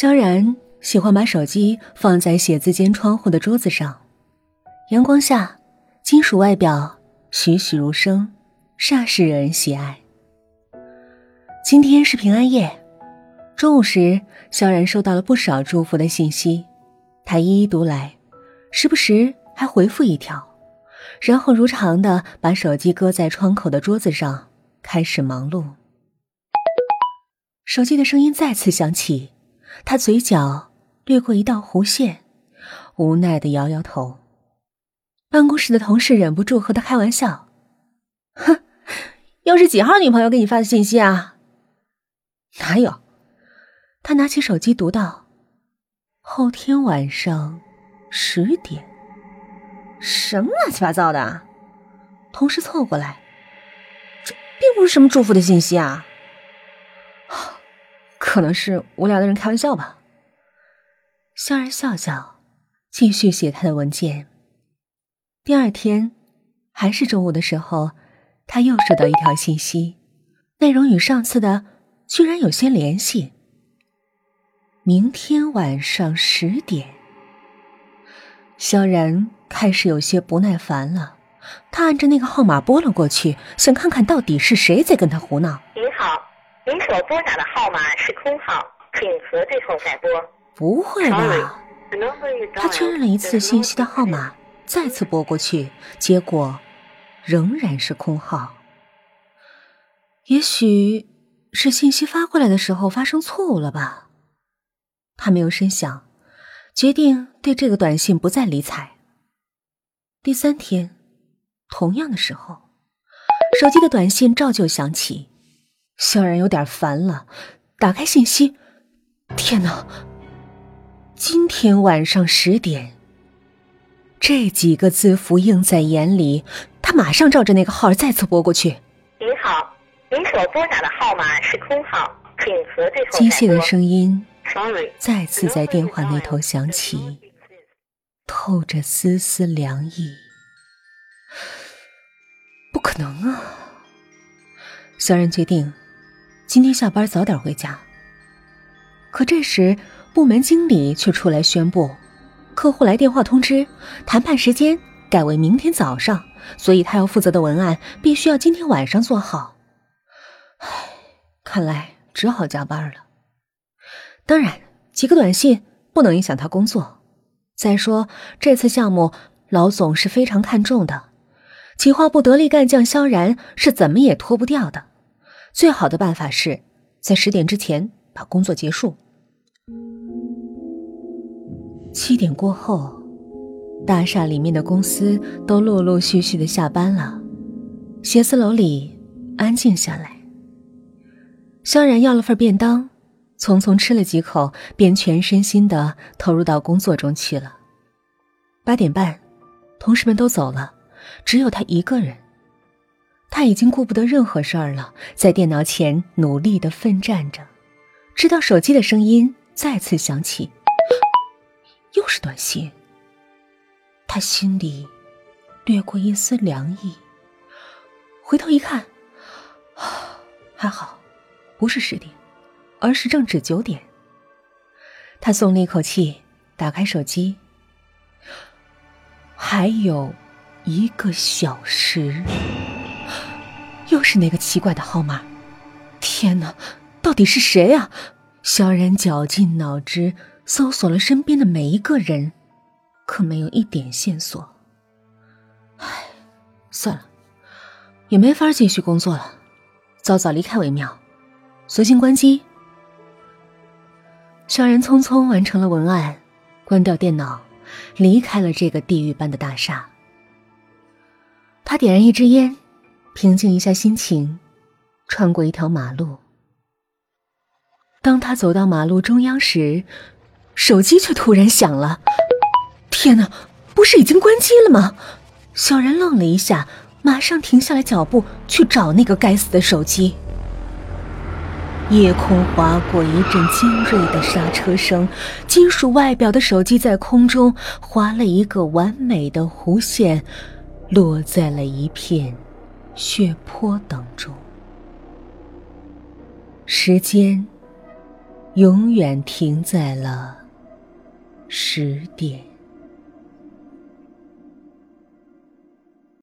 萧然喜欢把手机放在写字间窗户的桌子上，阳光下，金属外表栩栩如生，煞是惹人喜爱。今天是平安夜，中午时，萧然收到了不少祝福的信息，他一一读来，时不时还回复一条，然后如常的把手机搁在窗口的桌子上，开始忙碌。手机的声音再次响起。他嘴角掠过一道弧线，无奈的摇摇头。办公室的同事忍不住和他开玩笑：“哼，又是几号女朋友给你发的信息啊？”“哪有？”他拿起手机读到：“后天晚上十点。”“什么乱七八糟的？”同事凑过来：“这并不是什么祝福的信息啊。”可能是无聊的人开玩笑吧。萧然笑笑，继续写他的文件。第二天，还是中午的时候，他又收到一条信息，内容与上次的居然有些联系。明天晚上十点，萧然开始有些不耐烦了。他按着那个号码拨了过去，想看看到底是谁在跟他胡闹。你好。您所拨打的号码是空号，请核对后再拨。不会吧？他确认了一次信息的号码，再次拨过去，结果仍然是空号。也许是信息发过来的时候发生错误了吧？他没有深想，决定对这个短信不再理睬。第三天，同样的时候，手机的短信照旧响起。萧然有点烦了，打开信息，天哪！今天晚上十点，这几个字符映在眼里，他马上照着那个号再次拨过去。您好，您所拨打的号码是空号，请核对后机械的声音再次在电话那头响起，透着丝丝凉意。不可能啊！萧然决定。今天下班早点回家。可这时，部门经理却出来宣布，客户来电话通知，谈判时间改为明天早上，所以他要负责的文案必须要今天晚上做好。唉，看来只好加班了。当然，几个短信不能影响他工作。再说，这次项目老总是非常看重的，企划部得力干将萧然是怎么也脱不掉的。最好的办法是在十点之前把工作结束。七点过后，大厦里面的公司都陆陆续续的下班了，写字楼里安静下来。萧然要了份便当，匆匆吃了几口，便全身心的投入到工作中去了。八点半，同事们都走了，只有他一个人。他已经顾不得任何事儿了，在电脑前努力的奋战着，直到手机的声音再次响起，又是短信。他心里掠过一丝凉意，回头一看，还好，不是十点，而是正值九点。他松了一口气，打开手机，还有一个小时。又是那个奇怪的号码！天哪，到底是谁啊？萧然绞尽脑汁搜索了身边的每一个人，可没有一点线索。唉，算了，也没法继续工作了，早早离开为妙。索性关机。萧然匆匆完成了文案，关掉电脑，离开了这个地狱般的大厦。他点燃一支烟。平静一下心情，穿过一条马路。当他走到马路中央时，手机却突然响了。天哪，不是已经关机了吗？小然愣了一下，马上停下来脚步去找那个该死的手机。夜空划过一阵尖锐的刹车声，金属外表的手机在空中划了一个完美的弧线，落在了一片。血泊当中，时间永远停在了十点。